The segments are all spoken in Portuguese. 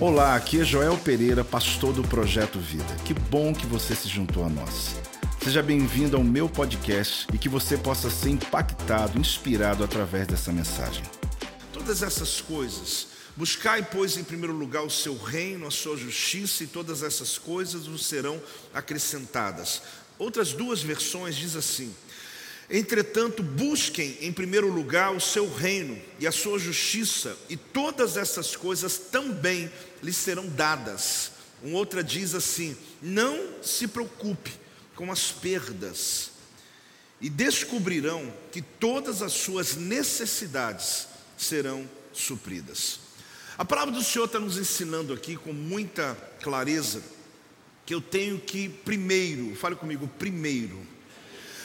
Olá, aqui é Joel Pereira, pastor do Projeto Vida. Que bom que você se juntou a nós. Seja bem-vindo ao meu podcast e que você possa ser impactado, inspirado através dessa mensagem. Todas essas coisas, buscai, pois, em primeiro lugar o seu reino, a sua justiça, e todas essas coisas vos serão acrescentadas. Outras duas versões diz assim: Entretanto, busquem em primeiro lugar o seu reino e a sua justiça, e todas essas coisas também lhes serão dadas. Um outra diz assim: Não se preocupe com as perdas, e descobrirão que todas as suas necessidades serão supridas. A palavra do Senhor está nos ensinando aqui com muita clareza que eu tenho que, primeiro, fale comigo, primeiro,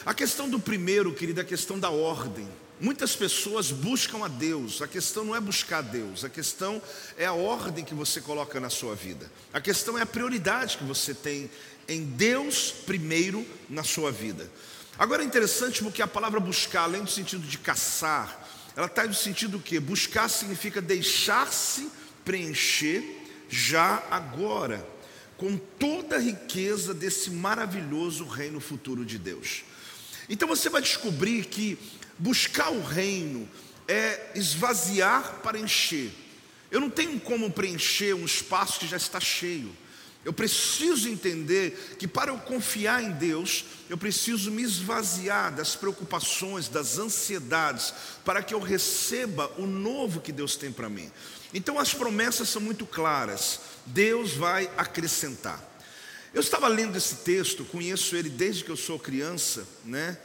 a questão do primeiro, querida, é a questão da ordem. Muitas pessoas buscam a Deus, a questão não é buscar Deus, a questão é a ordem que você coloca na sua vida, a questão é a prioridade que você tem em Deus primeiro na sua vida. Agora é interessante porque a palavra buscar, além do sentido de caçar, ela está no sentido que buscar significa deixar-se preencher já agora, com toda a riqueza desse maravilhoso reino futuro de Deus. Então você vai descobrir que buscar o reino é esvaziar para encher. Eu não tenho como preencher um espaço que já está cheio. Eu preciso entender que para eu confiar em Deus, eu preciso me esvaziar das preocupações, das ansiedades, para que eu receba o novo que Deus tem para mim. Então as promessas são muito claras. Deus vai acrescentar. Eu estava lendo esse texto, conheço ele desde que eu sou criança, né?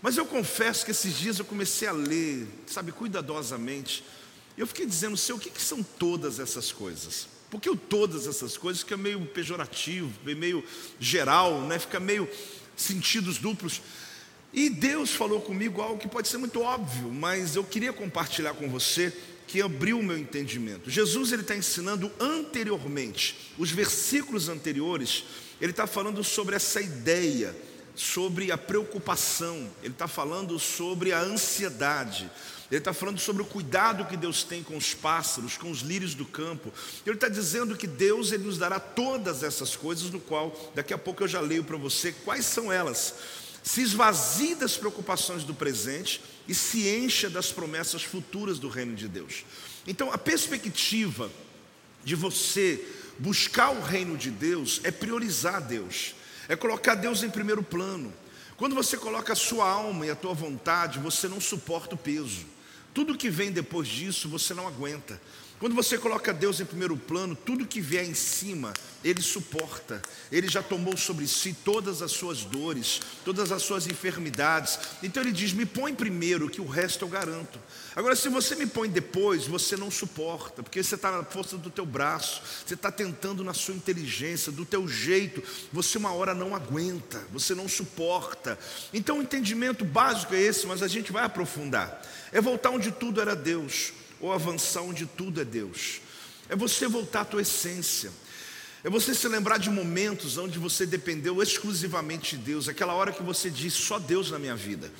Mas eu confesso que esses dias eu comecei a ler, sabe, cuidadosamente. Eu fiquei dizendo, Senhor, o que, que são todas essas coisas? Porque o todas essas coisas fica meio pejorativo, meio geral, né? fica meio sentidos duplos. E Deus falou comigo algo que pode ser muito óbvio, mas eu queria compartilhar com você que abriu o meu entendimento. Jesus ele está ensinando anteriormente, os versículos anteriores, ele está falando sobre essa ideia, sobre a preocupação, ele está falando sobre a ansiedade, ele está falando sobre o cuidado que Deus tem com os pássaros, com os lírios do campo. Ele está dizendo que Deus ele nos dará todas essas coisas, no qual daqui a pouco eu já leio para você quais são elas. Se esvazie das preocupações do presente e se encha das promessas futuras do reino de Deus. Então, a perspectiva de você buscar o reino de Deus é priorizar Deus, é colocar Deus em primeiro plano. Quando você coloca a sua alma e a tua vontade, você não suporta o peso. Tudo que vem depois disso você não aguenta. Quando você coloca Deus em primeiro plano, tudo que vier em cima, Ele suporta. Ele já tomou sobre si todas as suas dores, todas as suas enfermidades. Então Ele diz: Me põe primeiro, que o resto eu garanto. Agora, se você me põe depois, você não suporta, porque você está na força do teu braço, você está tentando na sua inteligência, do teu jeito, você uma hora não aguenta, você não suporta. Então o entendimento básico é esse, mas a gente vai aprofundar. É voltar onde tudo era Deus ou avançar onde tudo é Deus. É você voltar à tua essência. É você se lembrar de momentos onde você dependeu exclusivamente de Deus, aquela hora que você disse só Deus na minha vida.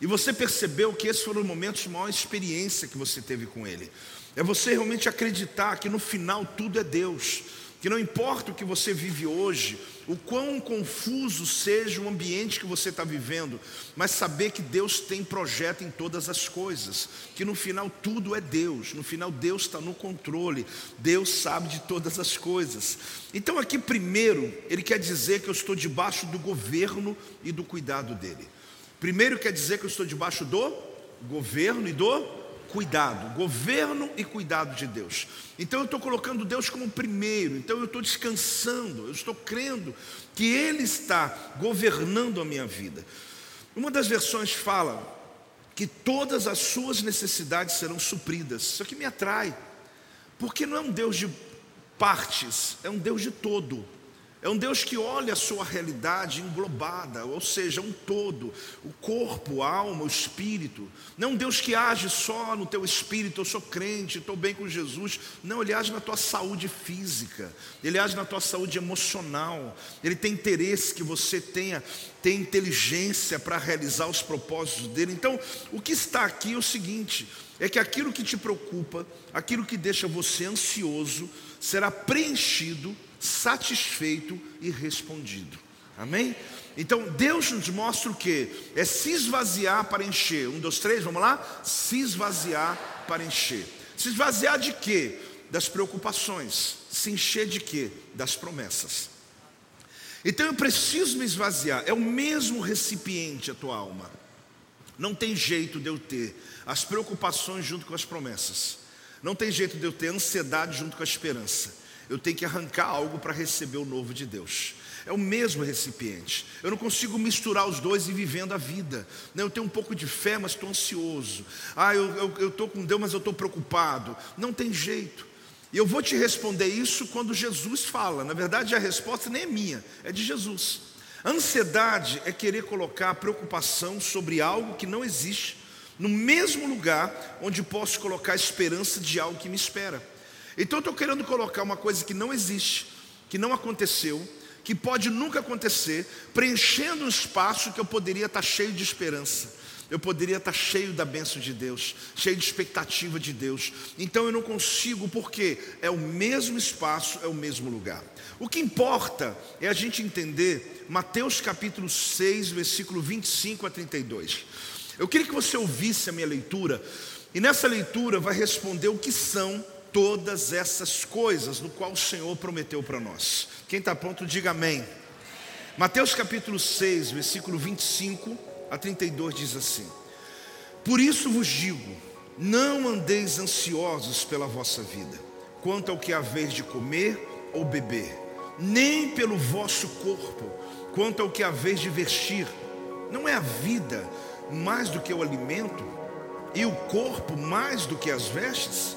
E você percebeu que esses foram os momentos de maior experiência que você teve com Ele. É você realmente acreditar que no final tudo é Deus que não importa o que você vive hoje, o quão confuso seja o ambiente que você está vivendo, mas saber que Deus tem projeto em todas as coisas, que no final tudo é Deus, no final Deus está no controle, Deus sabe de todas as coisas. Então, aqui, primeiro, Ele quer dizer que eu estou debaixo do governo e do cuidado dEle. Primeiro, quer dizer que eu estou debaixo do governo e do cuidado, governo e cuidado de Deus. Então eu estou colocando Deus como primeiro, então eu estou descansando, eu estou crendo que Ele está governando a minha vida. Uma das versões fala que todas as suas necessidades serão supridas, isso aqui me atrai, porque não é um Deus de partes, é um Deus de todo. É um Deus que olha a sua realidade englobada, ou seja, um todo, o corpo, a alma, o espírito. Não é um Deus que age só no teu espírito, eu sou crente, estou bem com Jesus. Não, ele age na tua saúde física, ele age na tua saúde emocional, ele tem interesse que você tenha, tenha inteligência para realizar os propósitos dele. Então, o que está aqui é o seguinte: é que aquilo que te preocupa, aquilo que deixa você ansioso, será preenchido satisfeito e respondido. Amém? Então Deus nos mostra o que? É se esvaziar para encher. Um, dois, três, vamos lá? Se esvaziar para encher. Se esvaziar de quê? Das preocupações. Se encher de quê? Das promessas. Então eu preciso me esvaziar. É o mesmo recipiente a tua alma. Não tem jeito de eu ter as preocupações junto com as promessas. Não tem jeito de eu ter ansiedade junto com a esperança eu tenho que arrancar algo para receber o novo de Deus. É o mesmo recipiente. Eu não consigo misturar os dois e vivendo a vida. Eu tenho um pouco de fé, mas estou ansioso. Ah, eu estou com Deus, mas eu estou preocupado. Não tem jeito. E eu vou te responder isso quando Jesus fala. Na verdade, a resposta nem é minha, é de Jesus. Ansiedade é querer colocar preocupação sobre algo que não existe, no mesmo lugar onde posso colocar a esperança de algo que me espera. Então eu estou querendo colocar uma coisa que não existe, que não aconteceu, que pode nunca acontecer, preenchendo um espaço que eu poderia estar cheio de esperança. Eu poderia estar cheio da bênção de Deus, cheio de expectativa de Deus. Então eu não consigo, porque é o mesmo espaço, é o mesmo lugar. O que importa é a gente entender Mateus capítulo 6, versículo 25 a 32. Eu queria que você ouvisse a minha leitura, e nessa leitura vai responder o que são todas essas coisas no qual o Senhor prometeu para nós. Quem está pronto, diga amém. Mateus capítulo 6, versículo 25 a 32 diz assim: Por isso vos digo, não andeis ansiosos pela vossa vida, quanto ao que haveis de comer ou beber, nem pelo vosso corpo, quanto ao que haveis de vestir. Não é a vida mais do que o alimento, e o corpo mais do que as vestes?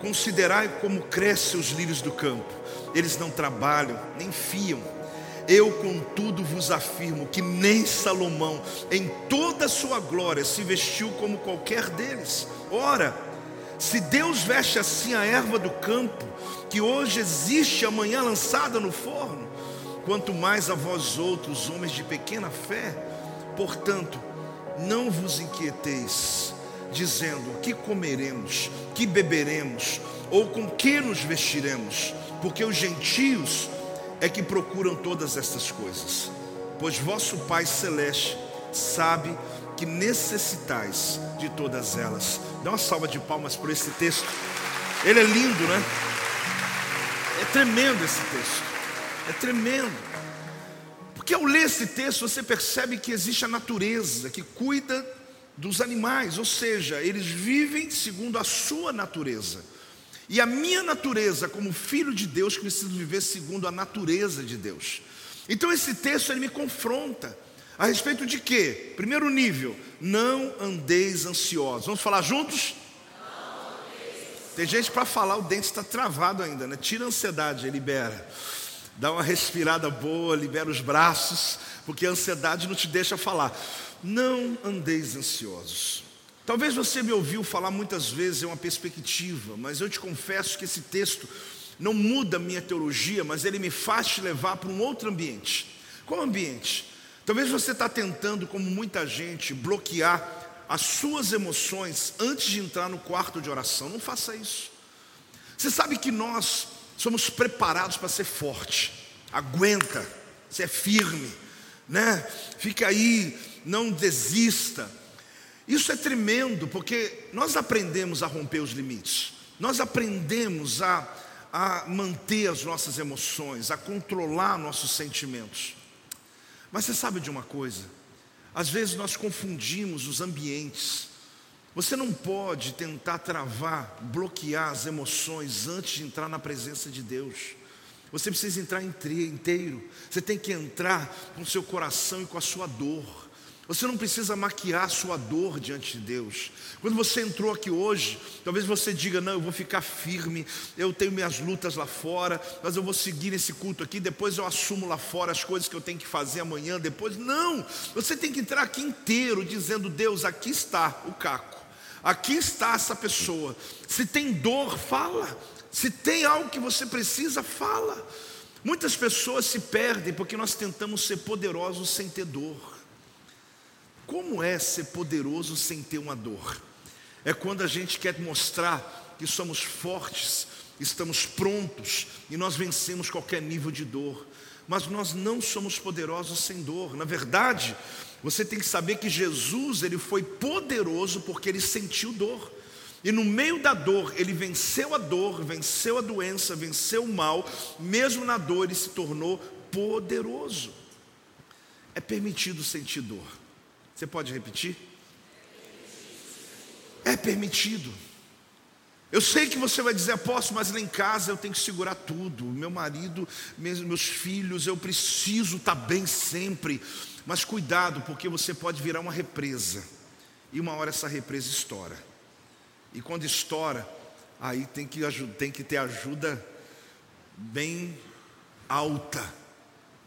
Considerai como crescem os lírios do campo eles não trabalham, nem fiam. Eu, contudo, vos afirmo que nem Salomão, em toda a sua glória, se vestiu como qualquer deles. Ora, se Deus veste assim a erva do campo, que hoje existe, amanhã lançada no forno, quanto mais a vós outros, homens de pequena fé, portanto, não vos inquieteis, dizendo: que comeremos, que beberemos, ou com que nos vestiremos porque os gentios é que procuram todas estas coisas, pois vosso Pai Celeste sabe que necessitais de todas elas. Dá uma salva de palmas por esse texto, ele é lindo, né? É tremendo esse texto, é tremendo. Porque ao ler esse texto você percebe que existe a natureza que cuida dos animais, ou seja, eles vivem segundo a sua natureza. E a minha natureza, como filho de Deus, preciso viver segundo a natureza de Deus. Então esse texto ele me confronta a respeito de quê? Primeiro nível, não andeis ansiosos. Vamos falar juntos? Tem gente para falar, o dente está travado ainda, né? Tira a ansiedade, libera. Dá uma respirada boa, libera os braços, porque a ansiedade não te deixa falar. Não andeis ansiosos. Talvez você me ouviu falar muitas vezes, é uma perspectiva, mas eu te confesso que esse texto não muda a minha teologia, mas ele me faz te levar para um outro ambiente. Qual ambiente? Talvez você está tentando, como muita gente, bloquear as suas emoções antes de entrar no quarto de oração. Não faça isso. Você sabe que nós somos preparados para ser forte. Aguenta, você é firme, né? Fica aí, não desista. Isso é tremendo, porque nós aprendemos a romper os limites, nós aprendemos a, a manter as nossas emoções, a controlar nossos sentimentos. Mas você sabe de uma coisa? Às vezes nós confundimos os ambientes. Você não pode tentar travar, bloquear as emoções antes de entrar na presença de Deus. Você precisa entrar inteiro. Você tem que entrar com seu coração e com a sua dor. Você não precisa maquiar a sua dor diante de Deus. Quando você entrou aqui hoje, talvez você diga: Não, eu vou ficar firme, eu tenho minhas lutas lá fora, mas eu vou seguir esse culto aqui, depois eu assumo lá fora as coisas que eu tenho que fazer amanhã, depois. Não, você tem que entrar aqui inteiro, dizendo: Deus, aqui está o caco, aqui está essa pessoa. Se tem dor, fala. Se tem algo que você precisa, fala. Muitas pessoas se perdem porque nós tentamos ser poderosos sem ter dor. Como é ser poderoso sem ter uma dor? É quando a gente quer mostrar que somos fortes, estamos prontos e nós vencemos qualquer nível de dor. Mas nós não somos poderosos sem dor. Na verdade, você tem que saber que Jesus, ele foi poderoso porque ele sentiu dor. E no meio da dor, ele venceu a dor, venceu a doença, venceu o mal, mesmo na dor ele se tornou poderoso. É permitido sentir dor. Você pode repetir? É permitido. Eu sei que você vai dizer, apóstolo, mas lá em casa eu tenho que segurar tudo. Meu marido, meus filhos, eu preciso estar bem sempre. Mas cuidado, porque você pode virar uma represa. E uma hora essa represa estoura. E quando estoura, aí tem que, tem que ter ajuda bem alta.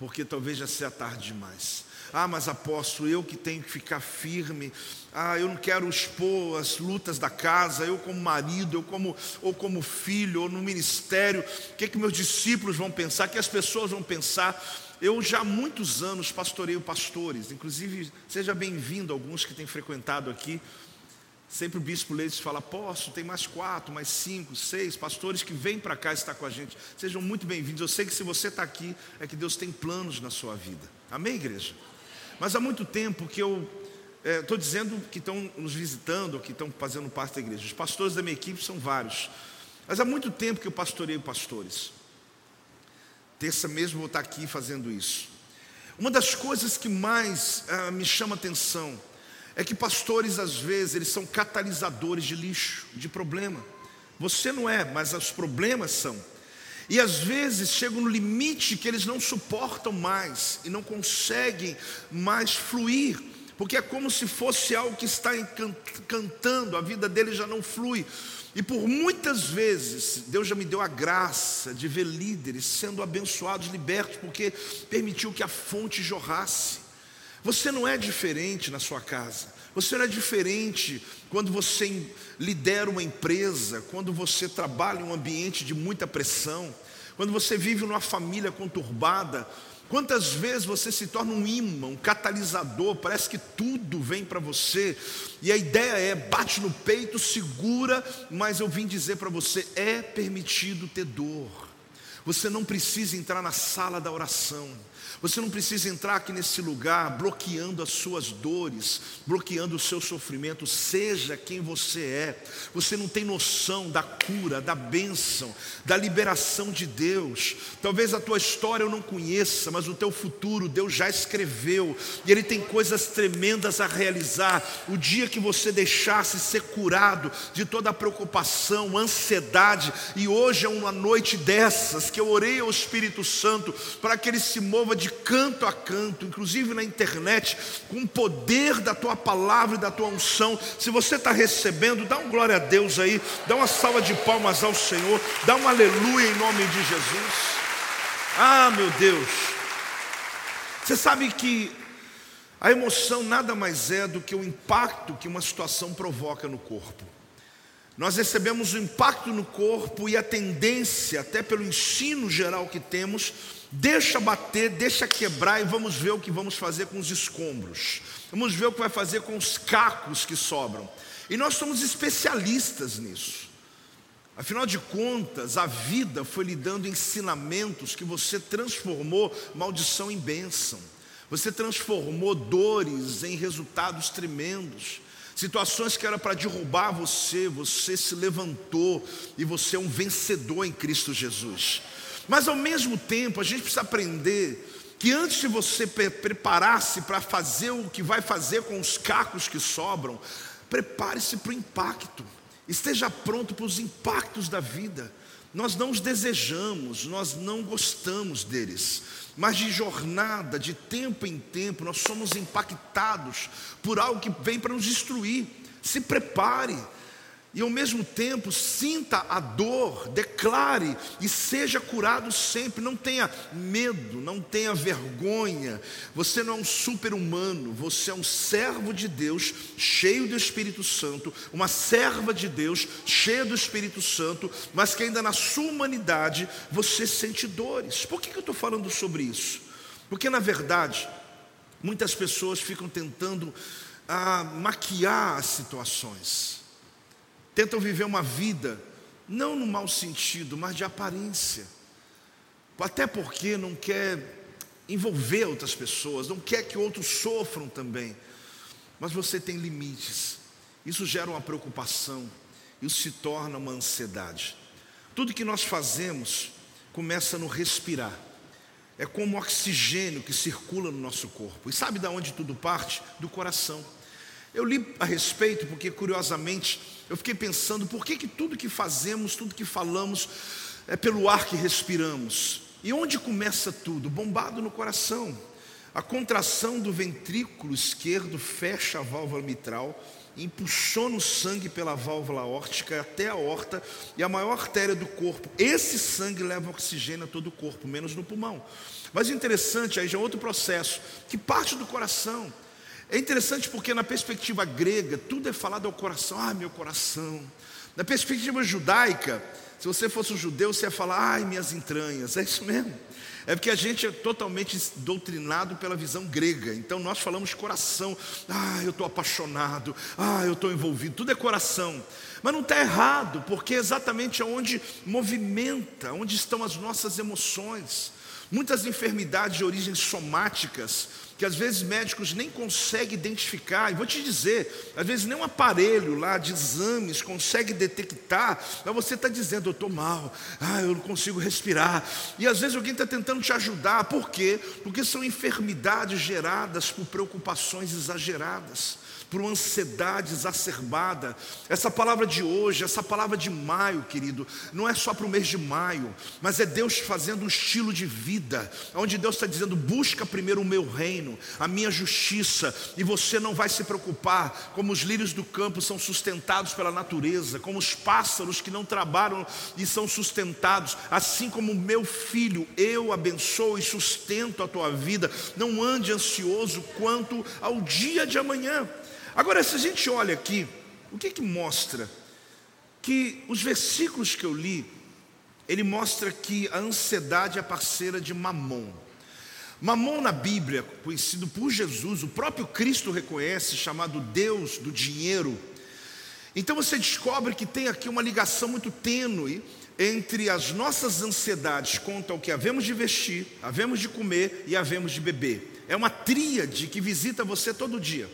Porque talvez já seja tarde demais. Ah, mas apóstolo, eu que tenho que ficar firme. Ah, eu não quero expor as lutas da casa, eu como marido, eu como ou como filho, ou no ministério. O que é que meus discípulos vão pensar? O que as pessoas vão pensar? Eu já há muitos anos pastoreio pastores, inclusive seja bem-vindo alguns que têm frequentado aqui. Sempre o bispo Leite fala, apóstolo, tem mais quatro, mais cinco, seis pastores que vêm para cá estar com a gente. Sejam muito bem-vindos. Eu sei que se você está aqui, é que Deus tem planos na sua vida. Amém, igreja? Mas há muito tempo que eu estou é, dizendo que estão nos visitando, que estão fazendo parte da igreja. Os pastores da minha equipe são vários. Mas há muito tempo que eu pastoreio pastores. Terça mesmo vou estar aqui fazendo isso. Uma das coisas que mais ah, me chama atenção é que pastores, às vezes, eles são catalisadores de lixo, de problema. Você não é, mas os problemas são. E às vezes chegam no limite que eles não suportam mais e não conseguem mais fluir, porque é como se fosse algo que está encantando, a vida dele já não flui. E por muitas vezes, Deus já me deu a graça de ver líderes sendo abençoados, libertos, porque permitiu que a fonte jorrasse. Você não é diferente na sua casa. Você não é diferente quando você lidera uma empresa, quando você trabalha em um ambiente de muita pressão, quando você vive numa família conturbada. Quantas vezes você se torna um imã, um catalisador, parece que tudo vem para você, e a ideia é: bate no peito, segura, mas eu vim dizer para você: é permitido ter dor, você não precisa entrar na sala da oração. Você não precisa entrar aqui nesse lugar bloqueando as suas dores, bloqueando o seu sofrimento, seja quem você é. Você não tem noção da cura, da bênção, da liberação de Deus. Talvez a tua história eu não conheça, mas o teu futuro Deus já escreveu e Ele tem coisas tremendas a realizar. O dia que você deixasse ser curado de toda a preocupação, ansiedade, e hoje é uma noite dessas que eu orei ao Espírito Santo para que ele se mova de canto a canto, inclusive na internet, com o poder da tua palavra e da tua unção. Se você está recebendo, dá um glória a Deus aí, dá uma salva de palmas ao Senhor, dá um aleluia em nome de Jesus. Ah, meu Deus, você sabe que a emoção nada mais é do que o impacto que uma situação provoca no corpo. Nós recebemos o impacto no corpo e a tendência, até pelo ensino geral que temos, Deixa bater, deixa quebrar e vamos ver o que vamos fazer com os escombros. Vamos ver o que vai fazer com os cacos que sobram. E nós somos especialistas nisso. Afinal de contas, a vida foi lhe dando ensinamentos que você transformou maldição em bênção. Você transformou dores em resultados tremendos. Situações que era para derrubar você, você se levantou e você é um vencedor em Cristo Jesus. Mas ao mesmo tempo, a gente precisa aprender que antes de você preparar-se para fazer o que vai fazer com os cacos que sobram, prepare-se para o impacto, esteja pronto para os impactos da vida. Nós não os desejamos, nós não gostamos deles, mas de jornada, de tempo em tempo, nós somos impactados por algo que vem para nos destruir. Se prepare, e ao mesmo tempo sinta a dor, declare e seja curado sempre. Não tenha medo, não tenha vergonha. Você não é um super-humano, você é um servo de Deus, cheio do Espírito Santo, uma serva de Deus, cheia do Espírito Santo, mas que ainda na sua humanidade você sente dores. Por que, que eu estou falando sobre isso? Porque na verdade, muitas pessoas ficam tentando ah, maquiar as situações tentam viver uma vida, não no mau sentido, mas de aparência, até porque não quer envolver outras pessoas, não quer que outros sofram também, mas você tem limites, isso gera uma preocupação, isso se torna uma ansiedade. Tudo que nós fazemos começa no respirar. É como oxigênio que circula no nosso corpo. E sabe de onde tudo parte? Do coração. Eu li a respeito porque, curiosamente, eu fiquei pensando por que, que tudo que fazemos, tudo que falamos, é pelo ar que respiramos. E onde começa tudo? Bombado no coração. A contração do ventrículo esquerdo fecha a válvula mitral, impulsiona o sangue pela válvula órtica até a horta e a maior artéria do corpo. Esse sangue leva oxigênio a todo o corpo, menos no pulmão. Mas interessante, aí já é outro processo, que parte do coração. É interessante porque, na perspectiva grega, tudo é falado ao coração, ah, meu coração. Na perspectiva judaica, se você fosse um judeu, você ia falar, ai, minhas entranhas. É isso mesmo. É porque a gente é totalmente doutrinado pela visão grega. Então nós falamos coração. Ah, eu estou apaixonado. Ah, eu estou envolvido. Tudo é coração. Mas não está errado, porque é exatamente onde movimenta, onde estão as nossas emoções. Muitas enfermidades de origem somáticas que às vezes médicos nem conseguem identificar, e vou te dizer, às vezes nem um aparelho lá de exames consegue detectar, mas você está dizendo, eu estou mal, ah, eu não consigo respirar, e às vezes alguém está tentando te ajudar, por quê? Porque são enfermidades geradas por preocupações exageradas por uma ansiedade exacerbada. Essa palavra de hoje, essa palavra de maio, querido, não é só para o mês de maio, mas é Deus fazendo um estilo de vida, onde Deus está dizendo: busca primeiro o meu reino, a minha justiça, e você não vai se preocupar como os lírios do campo são sustentados pela natureza, como os pássaros que não trabalham e são sustentados, assim como o meu filho, eu abençoo e sustento a tua vida. Não ande ansioso quanto ao dia de amanhã. Agora, se a gente olha aqui, o que que mostra? Que os versículos que eu li, ele mostra que a ansiedade é parceira de Mamon. Mamon na Bíblia, conhecido por Jesus, o próprio Cristo reconhece, chamado Deus do dinheiro. Então você descobre que tem aqui uma ligação muito tênue entre as nossas ansiedades quanto ao que havemos de vestir, havemos de comer e havemos de beber. É uma tríade que visita você todo dia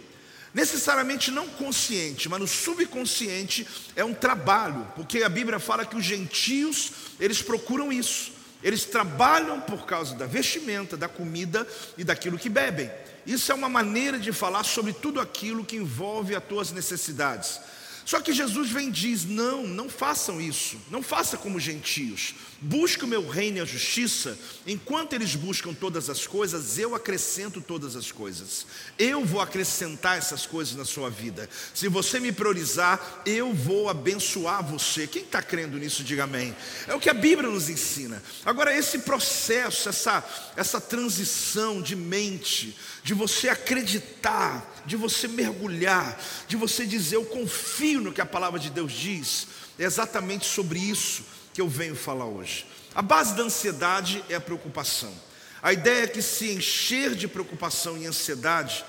necessariamente não consciente, mas no subconsciente é um trabalho, porque a Bíblia fala que os gentios, eles procuram isso. Eles trabalham por causa da vestimenta, da comida e daquilo que bebem. Isso é uma maneira de falar sobre tudo aquilo que envolve as tuas necessidades. Só que Jesus vem e diz: não, não façam isso, não faça como gentios. Busque o meu reino e a justiça, enquanto eles buscam todas as coisas, eu acrescento todas as coisas. Eu vou acrescentar essas coisas na sua vida. Se você me priorizar, eu vou abençoar você. Quem está crendo nisso, diga amém. É o que a Bíblia nos ensina. Agora, esse processo, essa, essa transição de mente, de você acreditar, de você mergulhar, de você dizer, eu confio no que a palavra de Deus diz, é exatamente sobre isso que eu venho falar hoje. A base da ansiedade é a preocupação. A ideia é que se encher de preocupação e ansiedade,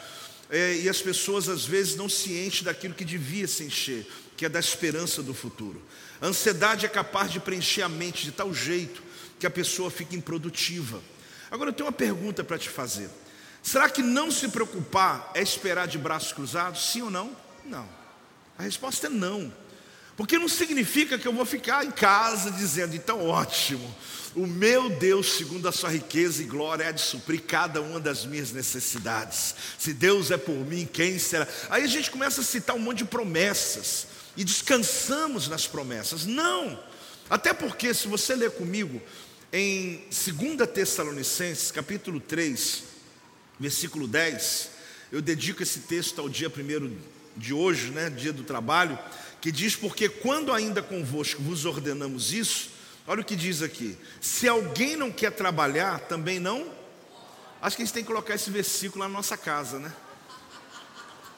é, e as pessoas às vezes não se enchem daquilo que devia se encher, que é da esperança do futuro. A ansiedade é capaz de preencher a mente de tal jeito que a pessoa fica improdutiva. Agora eu tenho uma pergunta para te fazer. Será que não se preocupar é esperar de braços cruzados? Sim ou não? Não. A resposta é não. Porque não significa que eu vou ficar em casa dizendo, então ótimo, o meu Deus, segundo a sua riqueza e glória, é de suprir cada uma das minhas necessidades. Se Deus é por mim, quem será? Aí a gente começa a citar um monte de promessas e descansamos nas promessas. Não! Até porque, se você ler comigo em 2 Tessalonicenses, capítulo 3, versículo 10, eu dedico esse texto ao dia primeiro de hoje, né, dia do trabalho, que diz: Porque quando ainda convosco vos ordenamos isso, olha o que diz aqui: se alguém não quer trabalhar, também não. Acho que a gente tem que colocar esse versículo na nossa casa, né?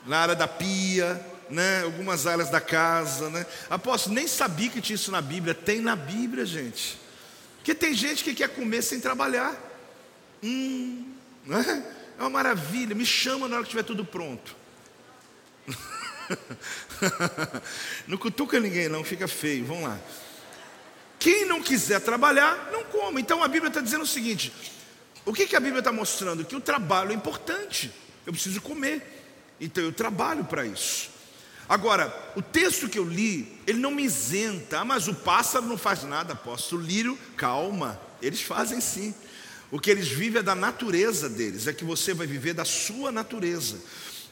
Na área da pia, né? Algumas áreas da casa, né? Apóstolo, nem sabia que tinha isso na Bíblia. Tem na Bíblia, gente. Porque tem gente que quer comer sem trabalhar. Hum, né? É uma maravilha. Me chama na hora que estiver tudo pronto. não cutuca ninguém, não, fica feio. Vamos lá. Quem não quiser trabalhar, não coma. Então a Bíblia está dizendo o seguinte: o que, que a Bíblia está mostrando? Que o trabalho é importante. Eu preciso comer. Então eu trabalho para isso. Agora, o texto que eu li, ele não me isenta, ah, mas o pássaro não faz nada, apóstolo. O lírio, calma, eles fazem sim. O que eles vivem é da natureza deles, é que você vai viver da sua natureza.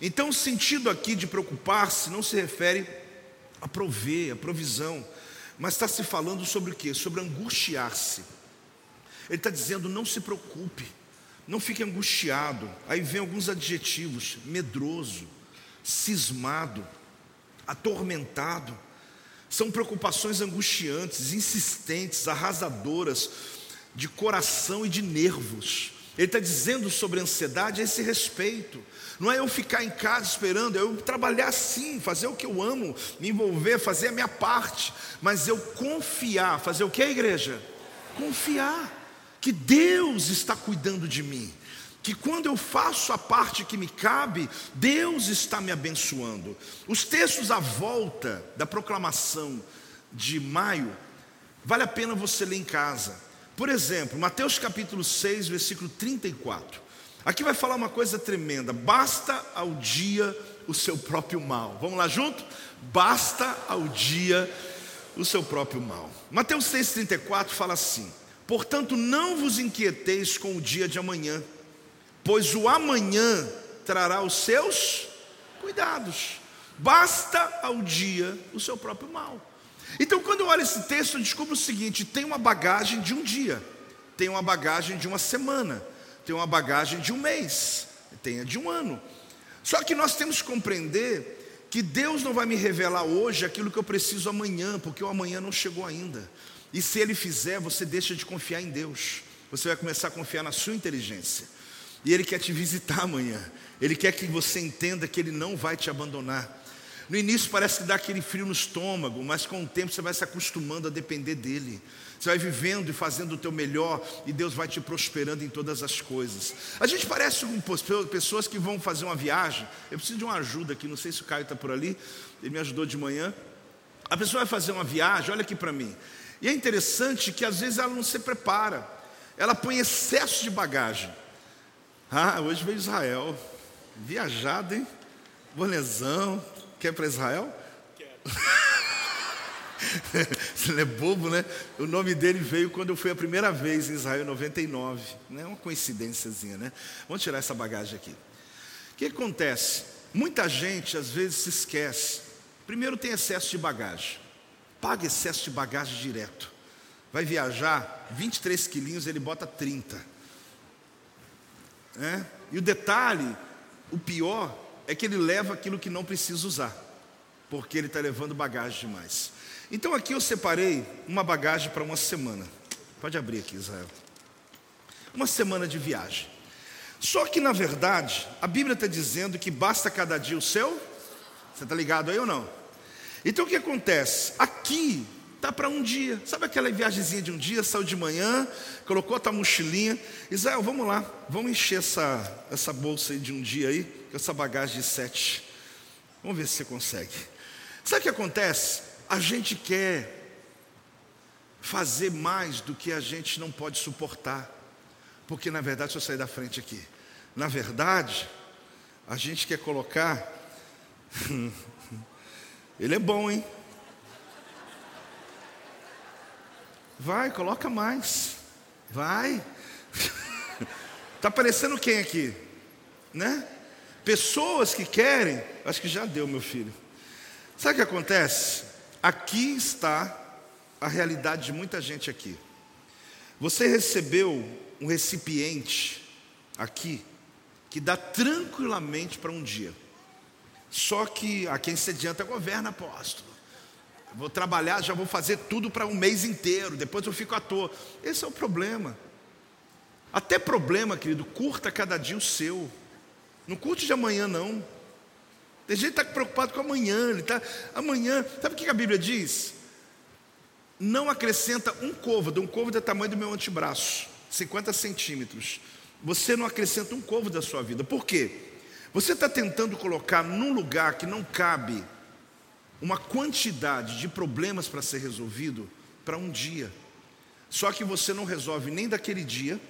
Então, o sentido aqui de preocupar-se não se refere a prover, a provisão, mas está se falando sobre o que? Sobre angustiar-se. Ele está dizendo: não se preocupe, não fique angustiado. Aí vem alguns adjetivos: medroso, cismado atormentado. São preocupações angustiantes, insistentes, arrasadoras, de coração e de nervos. Ele está dizendo sobre ansiedade a esse respeito. Não é eu ficar em casa esperando, é eu trabalhar sim, fazer o que eu amo, me envolver, fazer a minha parte, mas eu confiar, fazer o que, igreja? Confiar que Deus está cuidando de mim que quando eu faço a parte que me cabe, Deus está me abençoando. Os textos à volta da proclamação de maio, vale a pena você ler em casa. Por exemplo, Mateus capítulo 6, versículo 34. Aqui vai falar uma coisa tremenda: basta ao dia o seu próprio mal. Vamos lá junto? Basta ao dia o seu próprio mal. Mateus 6,34 fala assim: Portanto, não vos inquieteis com o dia de amanhã pois o amanhã trará os seus cuidados. Basta ao dia o seu próprio mal. Então, quando eu olho esse texto, eu descubro o seguinte: tem uma bagagem de um dia, tem uma bagagem de uma semana, tem uma bagagem de um mês, tem a de um ano. Só que nós temos que compreender que Deus não vai me revelar hoje aquilo que eu preciso amanhã, porque o amanhã não chegou ainda. E se Ele fizer, você deixa de confiar em Deus, você vai começar a confiar na sua inteligência. E Ele quer te visitar amanhã. Ele quer que você entenda que Ele não vai te abandonar. No início parece que dá aquele frio no estômago, mas com o tempo você vai se acostumando a depender dele. Você vai vivendo e fazendo o teu melhor e Deus vai te prosperando em todas as coisas. A gente parece com pessoas que vão fazer uma viagem. Eu preciso de uma ajuda aqui, não sei se o Caio está por ali, ele me ajudou de manhã. A pessoa vai fazer uma viagem, olha aqui para mim. E é interessante que às vezes ela não se prepara, ela põe excesso de bagagem. Ah, hoje veio Israel. Viajado, hein? Bonezão. Quer para Israel? Quero. Não é bobo, né? O nome dele veio quando eu fui a primeira vez em Israel, em 99. Não é uma coincidênciazinha, né? Vamos tirar essa bagagem aqui. O que acontece? Muita gente às vezes se esquece. Primeiro tem excesso de bagagem. Paga excesso de bagagem direto. Vai viajar, 23 quilinhos, ele bota 30. É? E o detalhe, o pior, é que ele leva aquilo que não precisa usar, porque ele está levando bagagem demais. Então aqui eu separei uma bagagem para uma semana. Pode abrir aqui, Israel. Uma semana de viagem. Só que na verdade, a Bíblia está dizendo que basta cada dia o seu. Você está ligado aí ou não? Então o que acontece? Aqui Tá para um dia. Sabe aquela viagemzinha de um dia? Saiu de manhã, colocou a tua mochilinha. Israel, vamos lá, vamos encher essa, essa bolsa de um dia aí, com essa bagagem de sete. Vamos ver se você consegue. Sabe o que acontece? A gente quer fazer mais do que a gente não pode suportar. Porque na verdade, deixa eu sair da frente aqui. Na verdade, a gente quer colocar. Ele é bom, hein? Vai, coloca mais. Vai. Está parecendo quem aqui? Né? Pessoas que querem, acho que já deu, meu filho. Sabe o que acontece? Aqui está a realidade de muita gente aqui. Você recebeu um recipiente aqui que dá tranquilamente para um dia. Só que a quem se adianta governa, apóstolo. Vou trabalhar, já vou fazer tudo para um mês inteiro, depois eu fico à toa. Esse é o problema. Até problema, querido, curta cada dia o seu. Não curte de amanhã, não. Tem gente que está preocupado com amanhã. Ele tá, amanhã, sabe o que a Bíblia diz? Não acrescenta um côvado, um côvado é o tamanho do meu antebraço, 50 centímetros. Você não acrescenta um côvado da sua vida. Por quê? Você está tentando colocar num lugar que não cabe uma quantidade de problemas para ser resolvido para um dia. Só que você não resolve nem daquele dia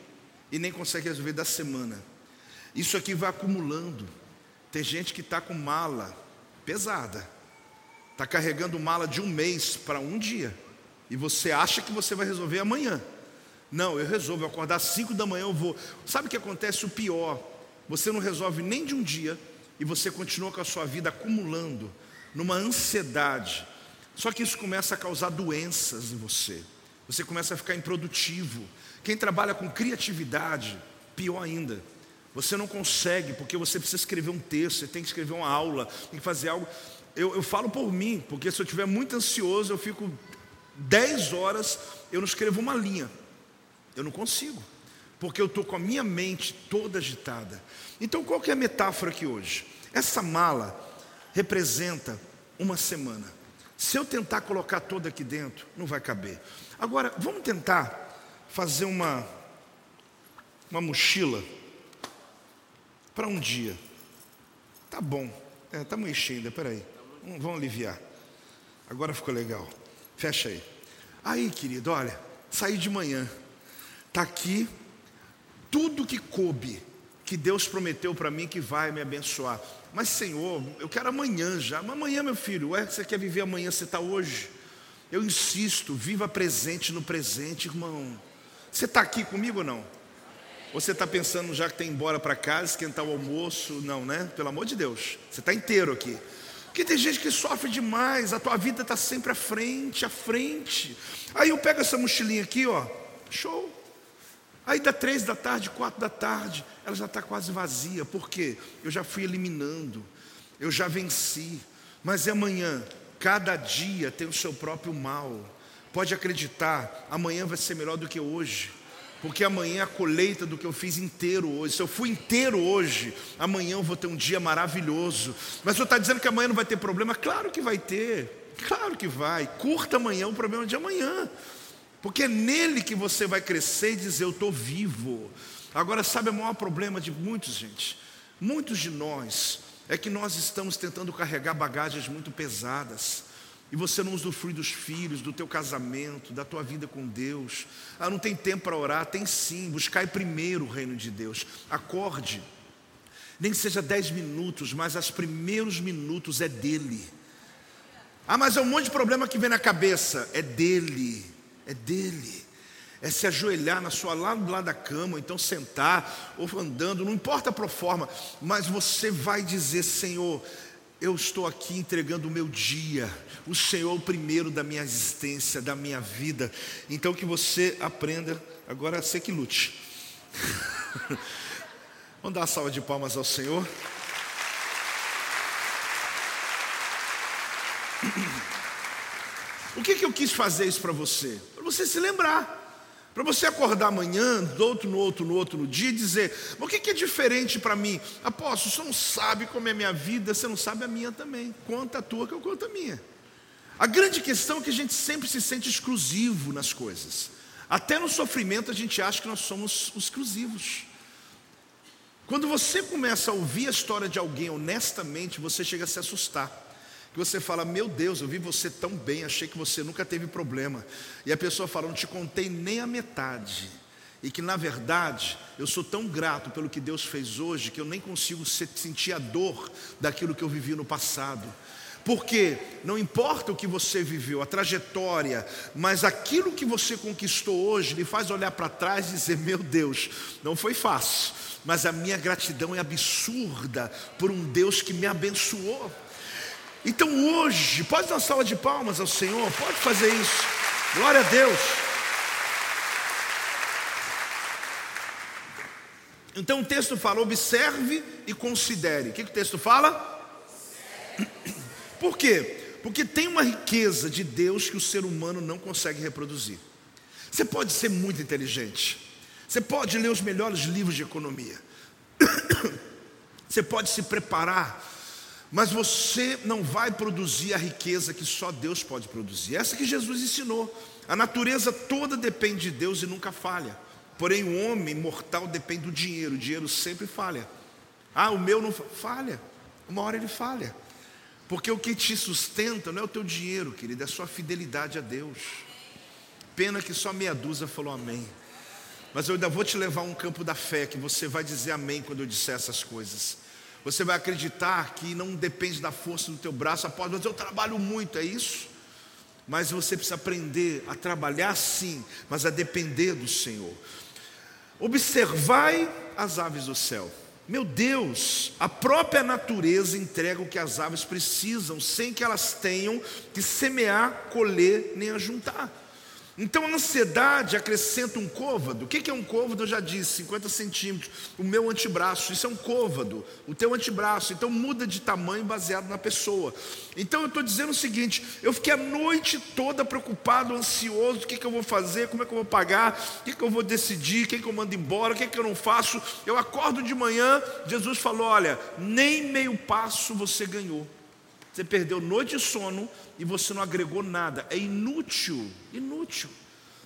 e nem consegue resolver da semana. Isso aqui vai acumulando. Tem gente que está com mala pesada, está carregando mala de um mês para um dia, e você acha que você vai resolver amanhã. Não, eu resolvo, eu acordar às 5 da manhã eu vou. Sabe o que acontece? O pior, você não resolve nem de um dia e você continua com a sua vida acumulando numa ansiedade. Só que isso começa a causar doenças em você. Você começa a ficar improdutivo. Quem trabalha com criatividade, pior ainda. Você não consegue, porque você precisa escrever um texto, você tem que escrever uma aula, tem que fazer algo. Eu, eu falo por mim, porque se eu estiver muito ansioso, eu fico 10 horas, eu não escrevo uma linha. Eu não consigo, porque eu estou com a minha mente toda agitada. Então, qual que é a metáfora aqui hoje? Essa mala representa uma semana. Se eu tentar colocar toda aqui dentro, não vai caber. Agora, vamos tentar fazer uma, uma mochila para um dia. Tá bom. É, estamos tá enchendo, peraí. Vamos aliviar. Agora ficou legal. Fecha aí. Aí, querido, olha, saí de manhã. Está aqui tudo que coube, que Deus prometeu para mim que vai me abençoar. Mas, Senhor, eu quero amanhã já. Mas amanhã, meu filho, ué, você quer viver amanhã, você está hoje? Eu insisto, viva presente no presente, irmão. Você está aqui comigo ou não? Você está pensando já que tem embora para casa, esquentar o almoço? Não, né? Pelo amor de Deus, você está inteiro aqui. Porque tem gente que sofre demais, a tua vida está sempre à frente, à frente. Aí eu pego essa mochilinha aqui, ó, show. Aí dá três da tarde, quatro da tarde, ela já está quase vazia. Por quê? Eu já fui eliminando, eu já venci. Mas é amanhã, cada dia tem o seu próprio mal. Pode acreditar, amanhã vai ser melhor do que hoje. Porque amanhã é a colheita do que eu fiz inteiro hoje. Se eu fui inteiro hoje, amanhã eu vou ter um dia maravilhoso. Mas você está dizendo que amanhã não vai ter problema? Claro que vai ter. Claro que vai. Curta amanhã o problema de amanhã. Porque é nele que você vai crescer e dizer: Eu estou vivo. Agora, sabe o maior problema de muitos, gente? Muitos de nós é que nós estamos tentando carregar bagagens muito pesadas. E você não usufrui dos filhos, do teu casamento, da tua vida com Deus. Ah, não tem tempo para orar? Tem sim. Buscai primeiro o reino de Deus. Acorde. Nem que seja dez minutos, mas os primeiros minutos é dele. Ah, mas é um monte de problema que vem na cabeça. É dele é dele. É se ajoelhar na sua lá do lado da cama, então sentar, ou andando, não importa a proforma, mas você vai dizer: Senhor, eu estou aqui entregando o meu dia, o Senhor é o primeiro da minha existência, da minha vida. Então que você aprenda, agora você que lute. Vamos dar uma salva de palmas ao Senhor. O que, que eu quis fazer isso para você? Para você se lembrar. Para você acordar amanhã, do outro, no outro, no outro no dia e dizer: o que, é diferente para mim? Apóstolo, você não sabe como é a minha vida, você não sabe a minha também. Conta a tua que eu conto a minha. A grande questão é que a gente sempre se sente exclusivo nas coisas. Até no sofrimento a gente acha que nós somos exclusivos. Quando você começa a ouvir a história de alguém honestamente, você chega a se assustar que você fala: Meu Deus, eu vi você tão bem, achei que você nunca teve problema. E a pessoa fala: Não te contei nem a metade. E que na verdade eu sou tão grato pelo que Deus fez hoje que eu nem consigo sentir a dor daquilo que eu vivi no passado. Porque não importa o que você viveu, a trajetória, mas aquilo que você conquistou hoje lhe faz olhar para trás e dizer: Meu Deus, não foi fácil, mas a minha gratidão é absurda por um Deus que me abençoou. Então hoje, pode dar uma salva de palmas ao Senhor, pode fazer isso, glória a Deus. Então o texto fala: observe e considere. O que, que o texto fala? Por quê? Porque tem uma riqueza de Deus que o ser humano não consegue reproduzir. Você pode ser muito inteligente, você pode ler os melhores livros de economia, você pode se preparar, mas você não vai produzir a riqueza que só Deus pode produzir. Essa que Jesus ensinou. A natureza toda depende de Deus e nunca falha. Porém, o homem mortal depende do dinheiro, o dinheiro sempre falha. Ah, o meu não falha. Uma hora ele falha. Porque o que te sustenta não é o teu dinheiro, querido, é a sua fidelidade a Deus. Pena que só meia dúzia falou amém. Mas eu ainda vou te levar a um campo da fé que você vai dizer amém quando eu disser essas coisas. Você vai acreditar que não depende da força do teu braço, após, eu trabalho muito, é isso? Mas você precisa aprender a trabalhar sim, mas a depender do Senhor. Observai as aves do céu. Meu Deus, a própria natureza entrega o que as aves precisam, sem que elas tenham que semear, colher nem ajuntar. Então a ansiedade acrescenta um côvado. O que é um côvado? Eu já disse, 50 centímetros. O meu antebraço, isso é um côvado. O teu antebraço. Então muda de tamanho baseado na pessoa. Então eu estou dizendo o seguinte: eu fiquei a noite toda preocupado, ansioso. O que, que eu vou fazer? Como é que eu vou pagar? O que, que eu vou decidir? Quem que eu mando embora? O que, que eu não faço? Eu acordo de manhã. Jesus falou: Olha, nem meio passo você ganhou. Você perdeu noite de sono e você não agregou nada. É inútil, inútil.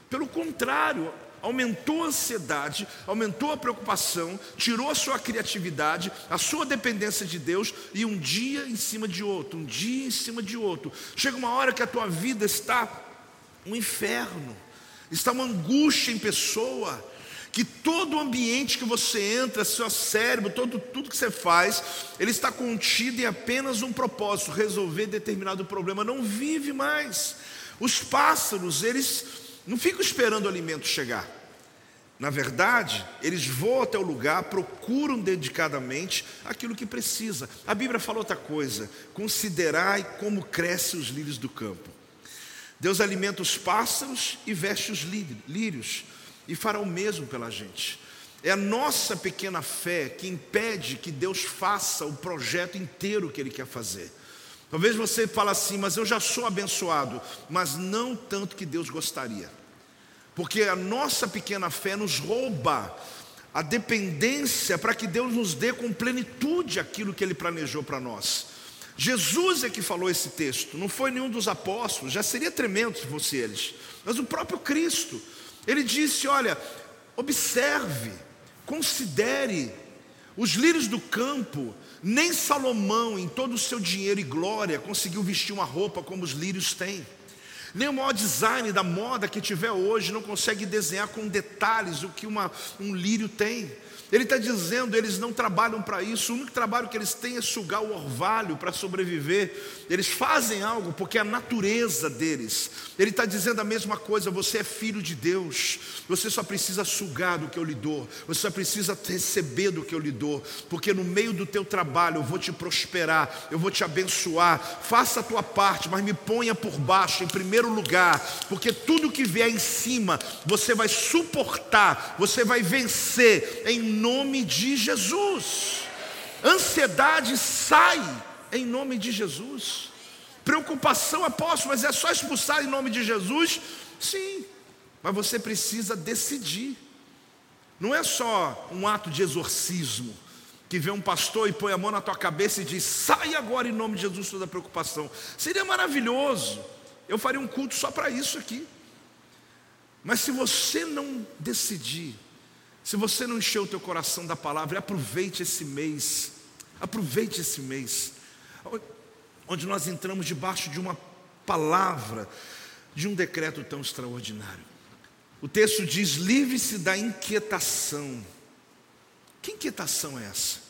Pelo contrário, aumentou a ansiedade, aumentou a preocupação, tirou a sua criatividade, a sua dependência de Deus e um dia em cima de outro, um dia em cima de outro. Chega uma hora que a tua vida está um inferno, está uma angústia em pessoa, que todo o ambiente que você entra, seu cérebro, todo, tudo que você faz, ele está contido em apenas um propósito: resolver determinado problema. Não vive mais. Os pássaros, eles não ficam esperando o alimento chegar. Na verdade, eles vão até o lugar, procuram dedicadamente aquilo que precisa. A Bíblia fala outra coisa: considerai como crescem os lírios do campo. Deus alimenta os pássaros e veste os lírios e fará o mesmo pela gente. É a nossa pequena fé que impede que Deus faça o projeto inteiro que Ele quer fazer. Talvez você fale assim, mas eu já sou abençoado, mas não tanto que Deus gostaria. Porque a nossa pequena fé nos rouba a dependência para que Deus nos dê com plenitude aquilo que Ele planejou para nós. Jesus é que falou esse texto, não foi nenhum dos apóstolos, já seria tremendo se fosse eles, mas o próprio Cristo. Ele disse: Olha, observe, considere os lírios do campo. Nem Salomão, em todo o seu dinheiro e glória, conseguiu vestir uma roupa como os lírios têm. Nem o maior design da moda que tiver hoje não consegue desenhar com detalhes o que uma, um lírio tem. Ele está dizendo, eles não trabalham para isso, o único trabalho que eles têm é sugar o orvalho para sobreviver. Eles fazem algo porque é a natureza deles. Ele está dizendo a mesma coisa: você é filho de Deus, você só precisa sugar do que eu lhe dou, você só precisa receber do que eu lhe dou, porque no meio do teu trabalho eu vou te prosperar, eu vou te abençoar. Faça a tua parte, mas me ponha por baixo, em primeiro lugar, porque tudo que vier em cima você vai suportar, você vai vencer em nome de Jesus. Ansiedade sai em nome de Jesus. Preocupação, apóstolo, mas é só expulsar em nome de Jesus? Sim, mas você precisa decidir. Não é só um ato de exorcismo, que vê um pastor e põe a mão na tua cabeça e diz: sai agora em nome de Jesus toda preocupação. Seria maravilhoso. Eu faria um culto só para isso aqui. Mas se você não decidir se você não encheu o teu coração da palavra, aproveite esse mês. Aproveite esse mês. Onde nós entramos debaixo de uma palavra, de um decreto tão extraordinário. O texto diz: livre-se da inquietação. Que inquietação é essa?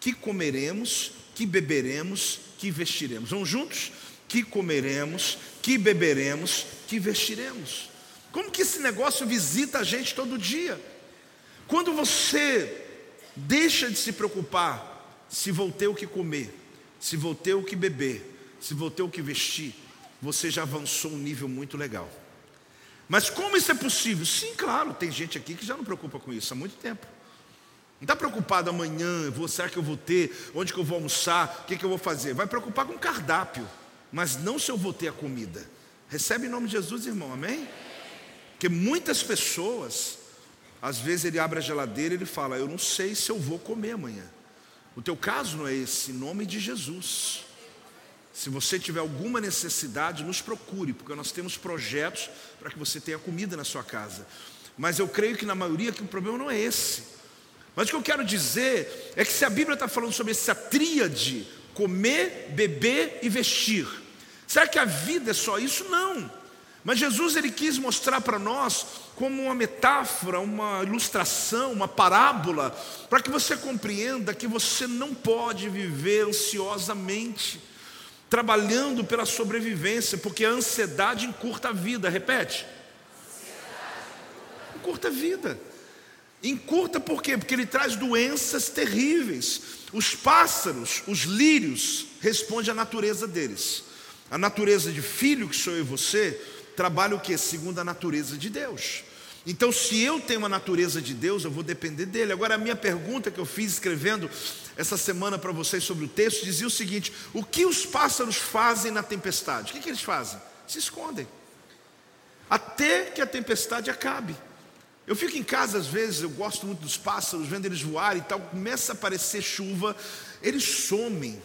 Que comeremos, que beberemos, que vestiremos. Vamos juntos? Que comeremos, que beberemos, que vestiremos. Como que esse negócio visita a gente todo dia? Quando você deixa de se preocupar se vou ter o que comer, se vou ter o que beber, se vou ter o que vestir, você já avançou um nível muito legal. Mas como isso é possível? Sim, claro, tem gente aqui que já não preocupa com isso há muito tempo. Não está preocupado amanhã, vou, será que eu vou ter, onde que eu vou almoçar, o que, que eu vou fazer? Vai preocupar com cardápio, mas não se eu vou ter a comida. Recebe em nome de Jesus, irmão, amém? Porque muitas pessoas, às vezes ele abre a geladeira e ele fala, eu não sei se eu vou comer amanhã. O teu caso não é esse, em nome de Jesus. Se você tiver alguma necessidade, nos procure, porque nós temos projetos para que você tenha comida na sua casa. Mas eu creio que na maioria que o problema não é esse. Mas o que eu quero dizer é que se a Bíblia está falando sobre essa tríade, comer, beber e vestir, será que a vida é só isso? Não. Mas Jesus ele quis mostrar para nós como uma metáfora, uma ilustração, uma parábola, para que você compreenda que você não pode viver ansiosamente, trabalhando pela sobrevivência, porque a ansiedade encurta a vida. Repete. Encurta a vida. Encurta por quê? Porque ele traz doenças terríveis. Os pássaros, os lírios, respondem à natureza deles. A natureza de filho que sou eu e você, trabalha o que? Segundo a natureza de Deus. Então, se eu tenho a natureza de Deus, eu vou depender dele. Agora, a minha pergunta que eu fiz escrevendo essa semana para vocês sobre o texto dizia o seguinte: o que os pássaros fazem na tempestade? O que, que eles fazem? Se escondem, até que a tempestade acabe. Eu fico em casa às vezes, eu gosto muito dos pássaros, vendo eles voarem e tal, começa a aparecer chuva, eles somem.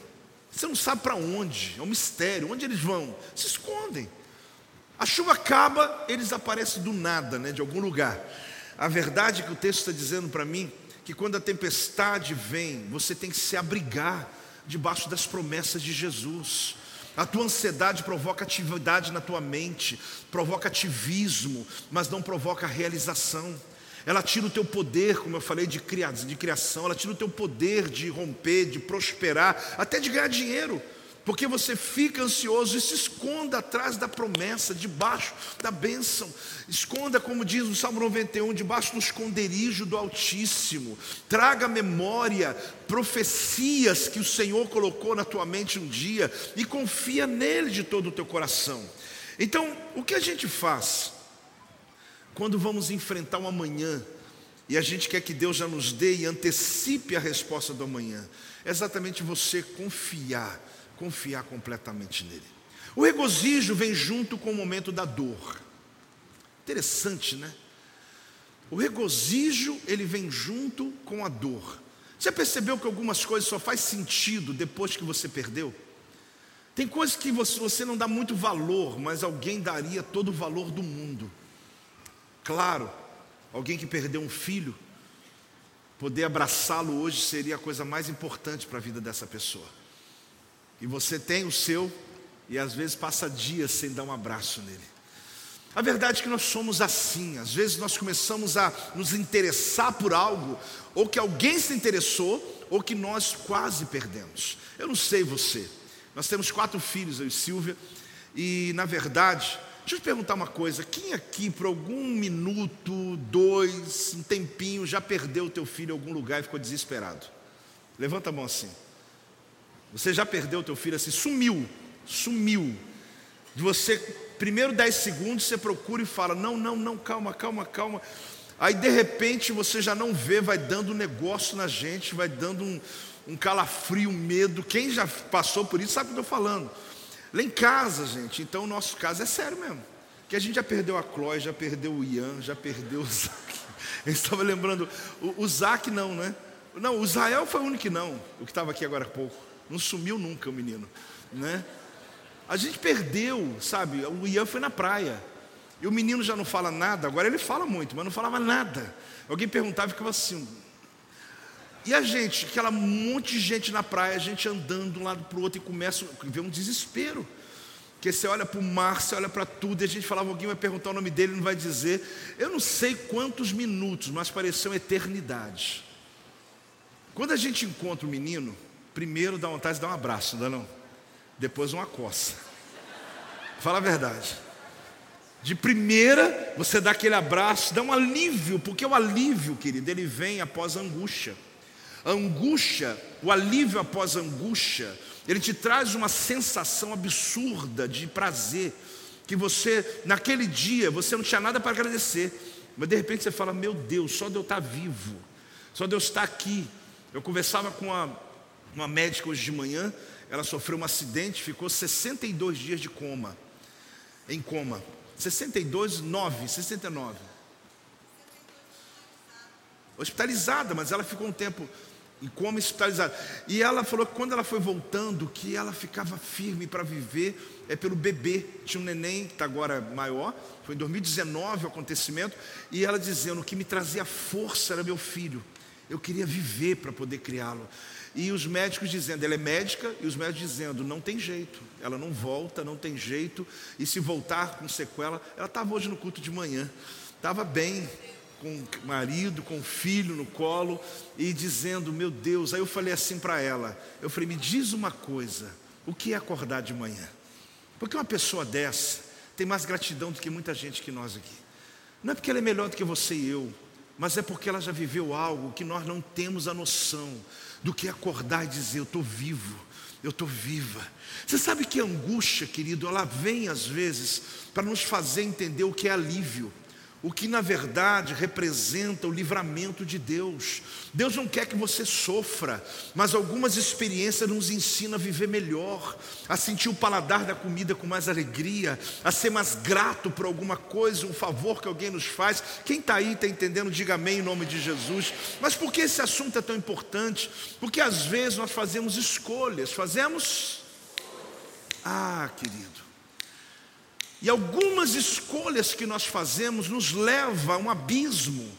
Você não sabe para onde, é um mistério. Onde eles vão? Se escondem. A chuva acaba, eles aparecem do nada, né, de algum lugar. A verdade é que o texto está dizendo para mim que quando a tempestade vem, você tem que se abrigar debaixo das promessas de Jesus. A tua ansiedade provoca atividade na tua mente, provoca ativismo, mas não provoca realização. Ela tira o teu poder, como eu falei, de criação, ela tira o teu poder de romper, de prosperar, até de ganhar dinheiro porque você fica ansioso e se esconda atrás da promessa, debaixo da bênção. Esconda, como diz o Salmo 91, debaixo do esconderijo do Altíssimo. Traga memória, profecias que o Senhor colocou na tua mente um dia e confia nele de todo o teu coração. Então, o que a gente faz quando vamos enfrentar um amanhã e a gente quer que Deus já nos dê e antecipe a resposta do amanhã? É exatamente você confiar confiar completamente nele. O regozijo vem junto com o momento da dor. Interessante, né? O regozijo, ele vem junto com a dor. Você percebeu que algumas coisas só faz sentido depois que você perdeu? Tem coisas que você não dá muito valor, mas alguém daria todo o valor do mundo. Claro, alguém que perdeu um filho, poder abraçá-lo hoje seria a coisa mais importante para a vida dessa pessoa. E você tem o seu e às vezes passa dias sem dar um abraço nele. A verdade é que nós somos assim, às vezes nós começamos a nos interessar por algo, ou que alguém se interessou, ou que nós quase perdemos. Eu não sei você, nós temos quatro filhos, eu e Silvia, e na verdade, deixa eu te perguntar uma coisa: quem aqui por algum minuto, dois, um tempinho, já perdeu o teu filho em algum lugar e ficou desesperado? Levanta a mão assim. Você já perdeu o teu filho assim, sumiu, sumiu. De você, primeiro 10 segundos, você procura e fala: Não, não, não, calma, calma, calma. Aí de repente você já não vê, vai dando um negócio na gente, vai dando um, um calafrio, um medo. Quem já passou por isso sabe o que eu estou falando. Lá em casa, gente, então o nosso caso é sério mesmo. Que a gente já perdeu a Chloe, já perdeu o Ian, já perdeu o Zac. Estava lembrando, o, o Zac não, né? Não, o Israel foi o único que não, o que estava aqui agora há pouco. Não sumiu nunca o menino, né? A gente perdeu, sabe? O Ian foi na praia. E o menino já não fala nada, agora ele fala muito, mas não falava nada. Alguém perguntava e ficava assim. E a gente, aquela monte de gente na praia, a gente andando de um lado para o outro e começa a ver um desespero. Porque você olha para o mar, você olha para tudo, e a gente falava, alguém vai perguntar o nome dele, não vai dizer. Eu não sei quantos minutos, mas pareceu uma eternidade. Quando a gente encontra o menino, Primeiro dá vontade de dar um abraço, não é não? Depois uma coça. Fala a verdade. De primeira, você dá aquele abraço, dá um alívio, porque o alívio, querido, ele vem após a angústia. A angústia, o alívio após a angústia, ele te traz uma sensação absurda de prazer, que você, naquele dia, você não tinha nada para agradecer, mas de repente você fala: Meu Deus, só de eu estar vivo, só de eu estar aqui. Eu conversava com uma, uma médica hoje de manhã, ela sofreu um acidente, ficou 62 dias de coma, em coma. 62, 9, 69. Hospitalizada, mas ela ficou um tempo em coma hospitalizada. E ela falou que quando ela foi voltando, que ela ficava firme para viver é pelo bebê. Tinha um neném que está agora maior, foi em 2019 o acontecimento, e ela dizendo que me trazia força era meu filho. Eu queria viver para poder criá-lo. E os médicos dizendo, ela é médica, e os médicos dizendo, não tem jeito, ela não volta, não tem jeito, e se voltar com sequela, ela estava hoje no culto de manhã, estava bem, com o marido, com o filho no colo, e dizendo, meu Deus, aí eu falei assim para ela, eu falei, me diz uma coisa, o que é acordar de manhã? Porque uma pessoa dessa tem mais gratidão do que muita gente que nós aqui. Não é porque ela é melhor do que você e eu, mas é porque ela já viveu algo que nós não temos a noção do que acordar e dizer: Eu estou vivo, eu estou viva. Você sabe que a angústia, querido, ela vem às vezes para nos fazer entender o que é alívio o que na verdade representa o livramento de Deus. Deus não quer que você sofra, mas algumas experiências nos ensinam a viver melhor, a sentir o paladar da comida com mais alegria, a ser mais grato por alguma coisa, um favor que alguém nos faz. Quem está aí está entendendo, diga amém em nome de Jesus. Mas por que esse assunto é tão importante? Porque às vezes nós fazemos escolhas, fazemos. Ah, querido. E algumas escolhas que nós fazemos nos leva a um abismo.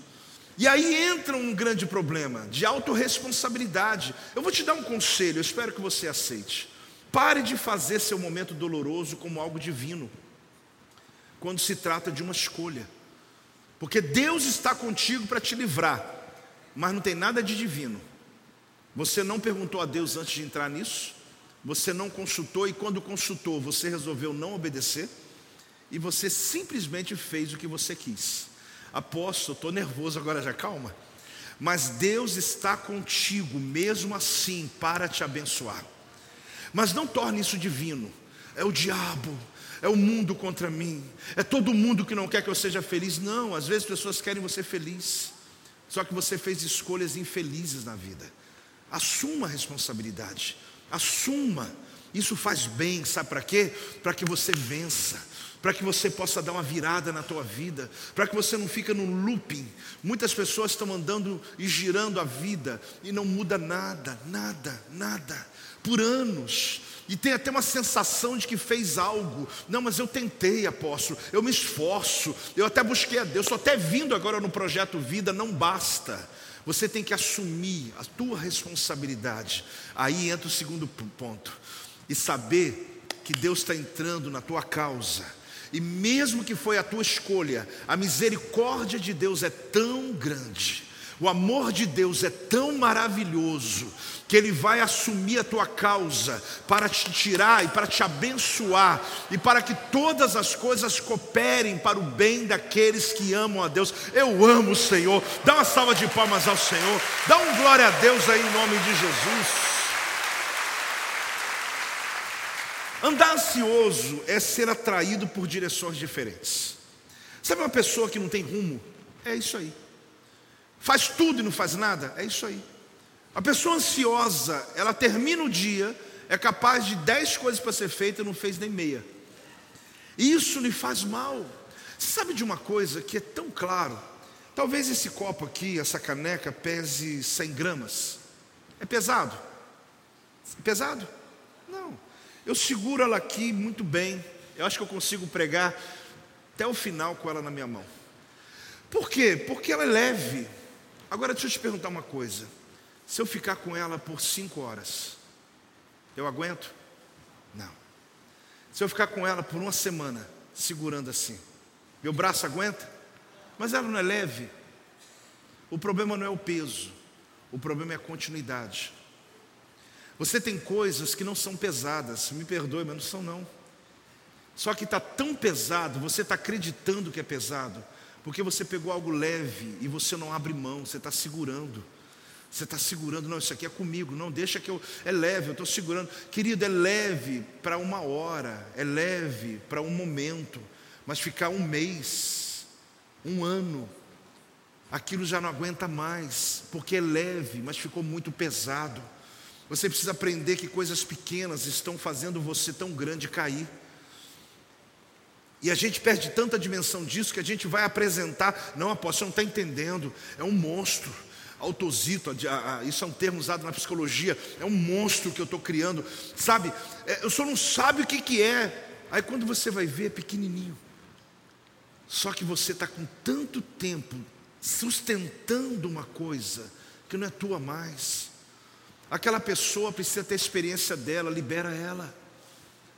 E aí entra um grande problema de autorresponsabilidade. Eu vou te dar um conselho, eu espero que você aceite. Pare de fazer seu momento doloroso como algo divino, quando se trata de uma escolha. Porque Deus está contigo para te livrar, mas não tem nada de divino. Você não perguntou a Deus antes de entrar nisso, você não consultou, e quando consultou, você resolveu não obedecer e você simplesmente fez o que você quis. Apóstolo, estou nervoso agora já, calma. Mas Deus está contigo, mesmo assim, para te abençoar. Mas não torne isso divino. É o diabo, é o mundo contra mim, é todo mundo que não quer que eu seja feliz. Não, às vezes pessoas querem você feliz, só que você fez escolhas infelizes na vida. Assuma a responsabilidade, assuma. Isso faz bem, sabe para quê? Para que você vença para que você possa dar uma virada na tua vida, para que você não fique num looping. Muitas pessoas estão andando e girando a vida e não muda nada, nada, nada, por anos. E tem até uma sensação de que fez algo. Não, mas eu tentei, apóstolo, eu me esforço, eu até busquei a Deus, estou até vindo agora no projeto Vida, não basta. Você tem que assumir a tua responsabilidade. Aí entra o segundo ponto. E saber que Deus está entrando na tua causa e mesmo que foi a tua escolha, a misericórdia de Deus é tão grande, o amor de Deus é tão maravilhoso, que Ele vai assumir a tua causa para te tirar e para te abençoar, e para que todas as coisas cooperem para o bem daqueles que amam a Deus. Eu amo o Senhor, dá uma salva de palmas ao Senhor, dá um glória a Deus aí em nome de Jesus. Andar ansioso é ser atraído por direções diferentes. Sabe uma pessoa que não tem rumo? É isso aí. Faz tudo e não faz nada? É isso aí. A pessoa ansiosa, ela termina o dia, é capaz de dez coisas para ser feita e não fez nem meia. Isso lhe faz mal. Sabe de uma coisa que é tão claro? Talvez esse copo aqui, essa caneca, pese 100 gramas. É pesado? É pesado? Não. Eu seguro ela aqui muito bem. Eu acho que eu consigo pregar até o final com ela na minha mão. Por quê? Porque ela é leve. Agora deixa eu te perguntar uma coisa. Se eu ficar com ela por cinco horas, eu aguento? Não. Se eu ficar com ela por uma semana, segurando assim, meu braço aguenta? Mas ela não é leve. O problema não é o peso, o problema é a continuidade. Você tem coisas que não são pesadas, me perdoe, mas não são não. Só que está tão pesado, você está acreditando que é pesado, porque você pegou algo leve e você não abre mão, você está segurando. Você está segurando, não, isso aqui é comigo, não, deixa que eu. É leve, eu estou segurando. Querido, é leve para uma hora, é leve para um momento, mas ficar um mês, um ano, aquilo já não aguenta mais, porque é leve, mas ficou muito pesado. Você precisa aprender que coisas pequenas estão fazendo você tão grande cair. E a gente perde tanta dimensão disso que a gente vai apresentar. Não, apóstolo, você não está entendendo. É um monstro. Autosito, isso é um termo usado na psicologia. É um monstro que eu estou criando. Sabe, é, eu só não sabe o que, que é. Aí quando você vai ver, é pequenininho. Só que você está com tanto tempo sustentando uma coisa que não é tua mais. Aquela pessoa precisa ter experiência dela, libera ela.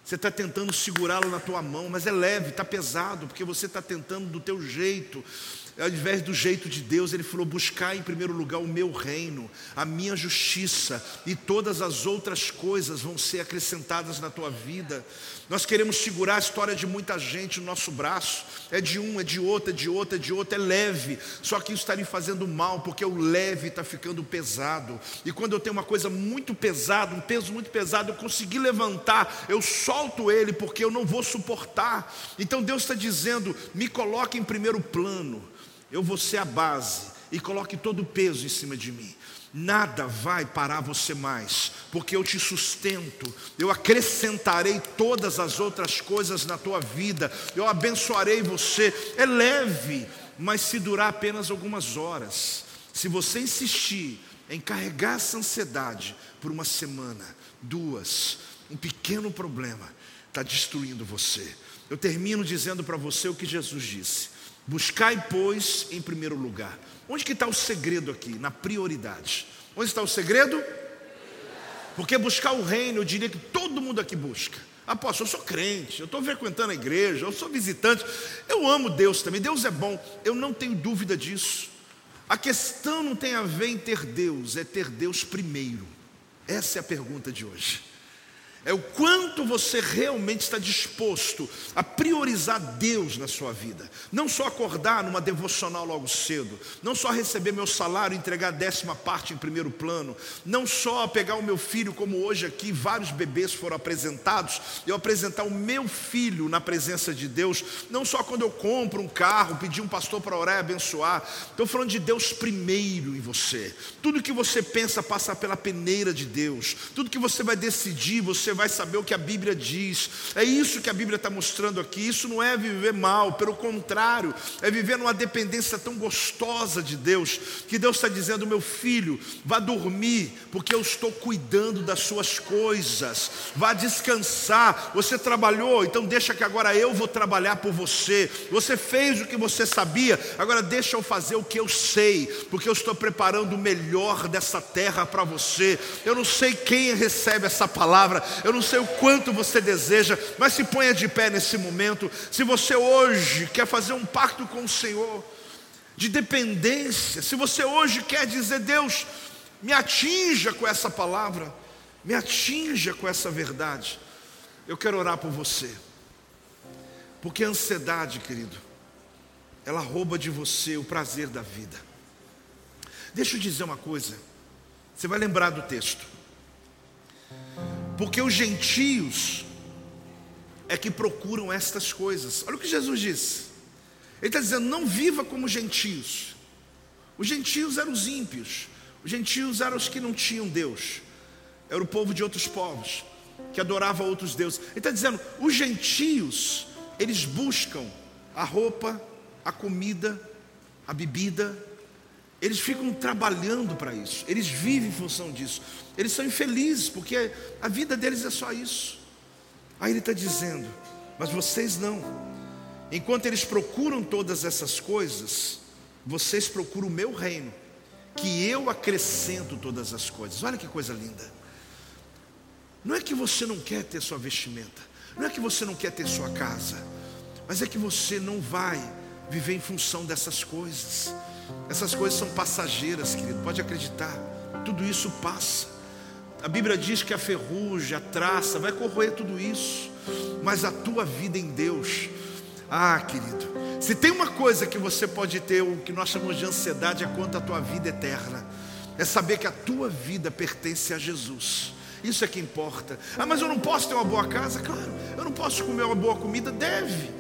Você está tentando segurá-lo na tua mão, mas é leve, está pesado, porque você está tentando do teu jeito ao invés do jeito de Deus, ele falou: buscar em primeiro lugar o meu reino, a minha justiça, e todas as outras coisas vão ser acrescentadas na tua vida. Nós queremos segurar a história de muita gente no nosso braço, é de um, é de outro, é de outro, é de outro, é leve, só que isso está lhe fazendo mal, porque o leve está ficando pesado, e quando eu tenho uma coisa muito pesada, um peso muito pesado, eu consegui levantar, eu solto ele, porque eu não vou suportar. Então Deus está dizendo: me coloque em primeiro plano eu vou ser a base e coloque todo o peso em cima de mim. Nada vai parar você mais, porque eu te sustento, eu acrescentarei todas as outras coisas na tua vida, eu abençoarei você. É leve, mas se durar apenas algumas horas, se você insistir em carregar essa ansiedade por uma semana, duas, um pequeno problema está destruindo você. Eu termino dizendo para você o que Jesus disse. Buscai, pois, em primeiro lugar. Onde que está o segredo aqui? Na prioridade. Onde está o segredo? Porque buscar o reino, eu diria que todo mundo aqui busca. Apóstolo, eu sou crente, eu estou frequentando a igreja, eu sou visitante, eu amo Deus também, Deus é bom, eu não tenho dúvida disso. A questão não tem a ver em ter Deus, é ter Deus primeiro. Essa é a pergunta de hoje é o quanto você realmente está disposto a priorizar Deus na sua vida. Não só acordar numa devocional logo cedo, não só receber meu salário e entregar a décima parte em primeiro plano, não só pegar o meu filho, como hoje aqui vários bebês foram apresentados, eu apresentar o meu filho na presença de Deus, não só quando eu compro um carro, pedir um pastor para orar e abençoar, estou falando de Deus primeiro em você. Tudo que você pensa passa pela peneira de Deus, tudo que você vai decidir, você vai saber o que a Bíblia diz. É isso que a Bíblia está mostrando aqui. Isso não é viver mal, pelo contrário, é viver numa dependência tão gostosa de Deus, que Deus está dizendo: meu filho, vá dormir, porque eu estou cuidando das suas coisas, vá descansar. Você trabalhou, então deixa que agora eu vou trabalhar por você. Você fez o que você sabia, agora deixa eu fazer o que eu sei, porque eu estou preparando o melhor dessa terra para você. Eu não sei quem recebe essa palavra, eu não sei o quanto você deseja, mas se ponha de pé nesse momento. Se você hoje quer fazer um pacto com o Senhor, de dependência, se você hoje quer dizer, Deus, me atinja com essa palavra, me atinja com essa verdade, eu quero orar por você, porque a ansiedade, querido, ela rouba de você o prazer da vida. Deixa eu dizer uma coisa, você vai lembrar do texto. Porque os gentios é que procuram estas coisas. Olha o que Jesus disse. Ele está dizendo: não viva como gentios. Os gentios eram os ímpios. Os gentios eram os que não tinham Deus. Era o povo de outros povos que adorava outros deuses. Ele está dizendo: os gentios eles buscam a roupa, a comida, a bebida, eles ficam trabalhando para isso, eles vivem em função disso. Eles são infelizes, porque a vida deles é só isso. Aí ele está dizendo, mas vocês não. Enquanto eles procuram todas essas coisas, vocês procuram o meu reino, que eu acrescento todas as coisas. Olha que coisa linda. Não é que você não quer ter sua vestimenta, não é que você não quer ter sua casa, mas é que você não vai viver em função dessas coisas. Essas coisas são passageiras, querido, pode acreditar. Tudo isso passa. A Bíblia diz que a ferrugem, a traça, vai corroer tudo isso, mas a tua vida em Deus, ah, querido, se tem uma coisa que você pode ter, o que nós chamamos de ansiedade, é quanto à tua vida eterna, é saber que a tua vida pertence a Jesus. Isso é que importa. Ah, mas eu não posso ter uma boa casa? Claro, eu não posso comer uma boa comida? Deve.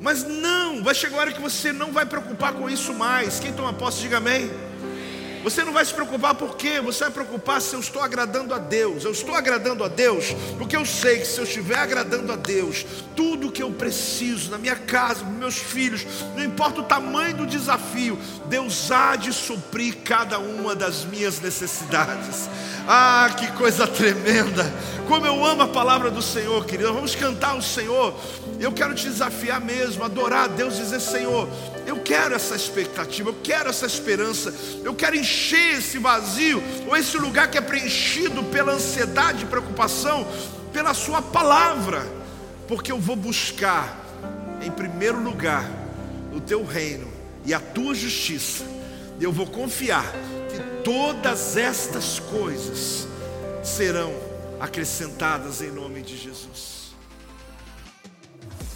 Mas não, vai chegar a hora que você não vai preocupar com isso mais. Quem toma posse, diga amém. Você não vai se preocupar por quê? Você vai preocupar se eu estou agradando a Deus. Eu estou agradando a Deus porque eu sei que se eu estiver agradando a Deus, tudo que eu preciso na minha casa, nos meus filhos, não importa o tamanho do desafio, Deus há de suprir cada uma das minhas necessidades. Ah, que coisa tremenda! Como eu amo a palavra do Senhor, querido. Vamos cantar o Senhor. Eu quero te desafiar mesmo, adorar a Deus, dizer: Senhor, eu quero essa expectativa, eu quero essa esperança, eu quero encher esse vazio, ou esse lugar que é preenchido pela ansiedade e preocupação, pela Sua palavra, porque eu vou buscar, em primeiro lugar, o Teu reino e a Tua justiça, e eu vou confiar que todas estas coisas serão acrescentadas em nome de Jesus.